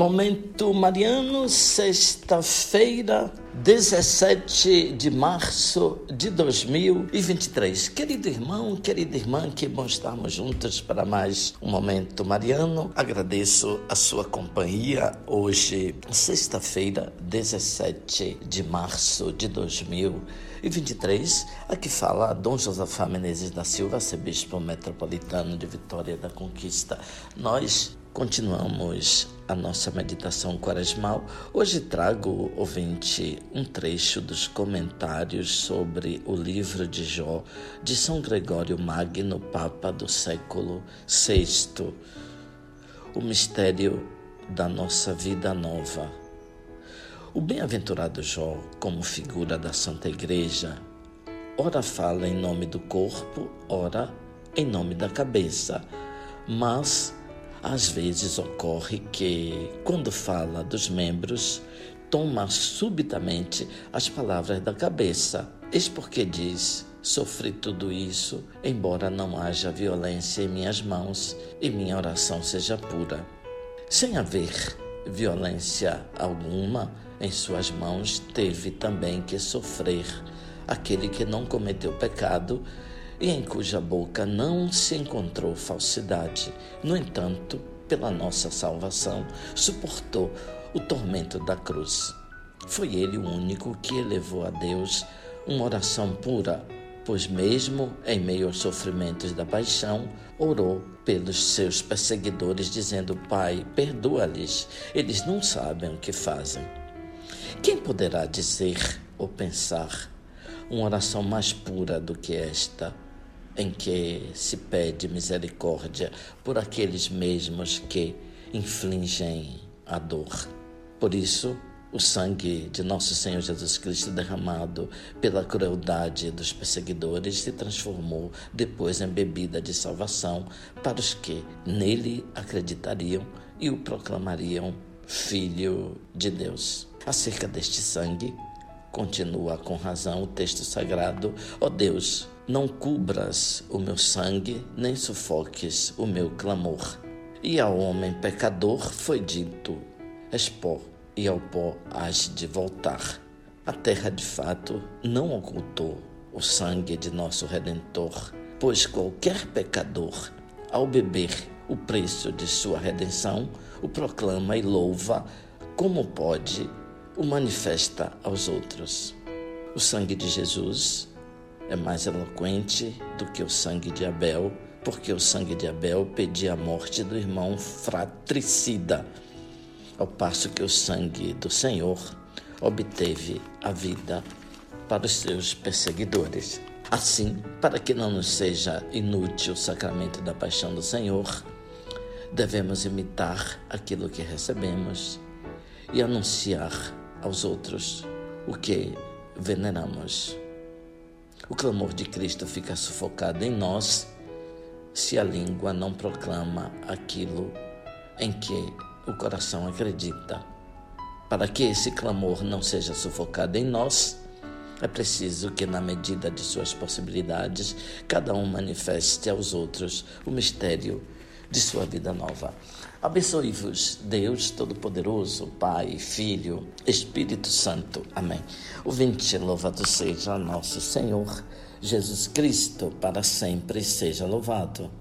Momento Mariano, sexta-feira, 17 de março de 2023. Querido irmão, querida irmã, que bom estarmos juntos para mais um Momento Mariano. Agradeço a sua companhia hoje, sexta-feira, 17 de março de 2023. Aqui fala Dom Josafá Menezes da Silva, arcebispo metropolitano de Vitória da Conquista. Nós Continuamos a nossa meditação quaresmal. Hoje trago, ouvinte, um trecho dos comentários sobre o livro de Jó de São Gregório Magno, Papa do século VI. O mistério da nossa vida nova. O bem-aventurado Jó, como figura da Santa Igreja, ora fala em nome do corpo, ora em nome da cabeça, mas às vezes ocorre que, quando fala dos membros, toma subitamente as palavras da cabeça. Eis porque diz: Sofri tudo isso, embora não haja violência em minhas mãos e minha oração seja pura. Sem haver violência alguma em suas mãos, teve também que sofrer aquele que não cometeu pecado e em cuja boca não se encontrou falsidade. No entanto, pela nossa salvação, suportou o tormento da cruz. Foi ele o único que elevou a Deus uma oração pura, pois, mesmo em meio aos sofrimentos da paixão, orou pelos seus perseguidores, dizendo: Pai, perdoa-lhes, eles não sabem o que fazem. Quem poderá dizer ou pensar uma oração mais pura do que esta? Em que se pede misericórdia por aqueles mesmos que infligem a dor. Por isso, o sangue de nosso Senhor Jesus Cristo derramado pela crueldade dos perseguidores se transformou depois em bebida de salvação para os que nele acreditariam e o proclamariam Filho de Deus. Acerca deste sangue, continua com razão o texto sagrado: Ó oh Deus, não cubras o meu sangue, nem sufoques o meu clamor. E ao homem pecador foi dito: És pó, e ao pó has de voltar. A terra de fato não ocultou o sangue de nosso Redentor, pois qualquer pecador, ao beber o preço de sua redenção, o proclama e louva como pode, o manifesta aos outros. O sangue de Jesus é mais eloquente do que o sangue de Abel, porque o sangue de Abel pedia a morte do irmão fratricida, ao passo que o sangue do Senhor obteve a vida para os seus perseguidores. Assim, para que não nos seja inútil o sacramento da paixão do Senhor, devemos imitar aquilo que recebemos e anunciar aos outros o que veneramos. O clamor de Cristo fica sufocado em nós se a língua não proclama aquilo em que o coração acredita. Para que esse clamor não seja sufocado em nós, é preciso que, na medida de suas possibilidades, cada um manifeste aos outros o mistério de sua vida nova. Abençoe-vos, Deus Todo-Poderoso, Pai, Filho, Espírito Santo. Amém. O vinte louvado seja nosso Senhor Jesus Cristo, para sempre seja louvado.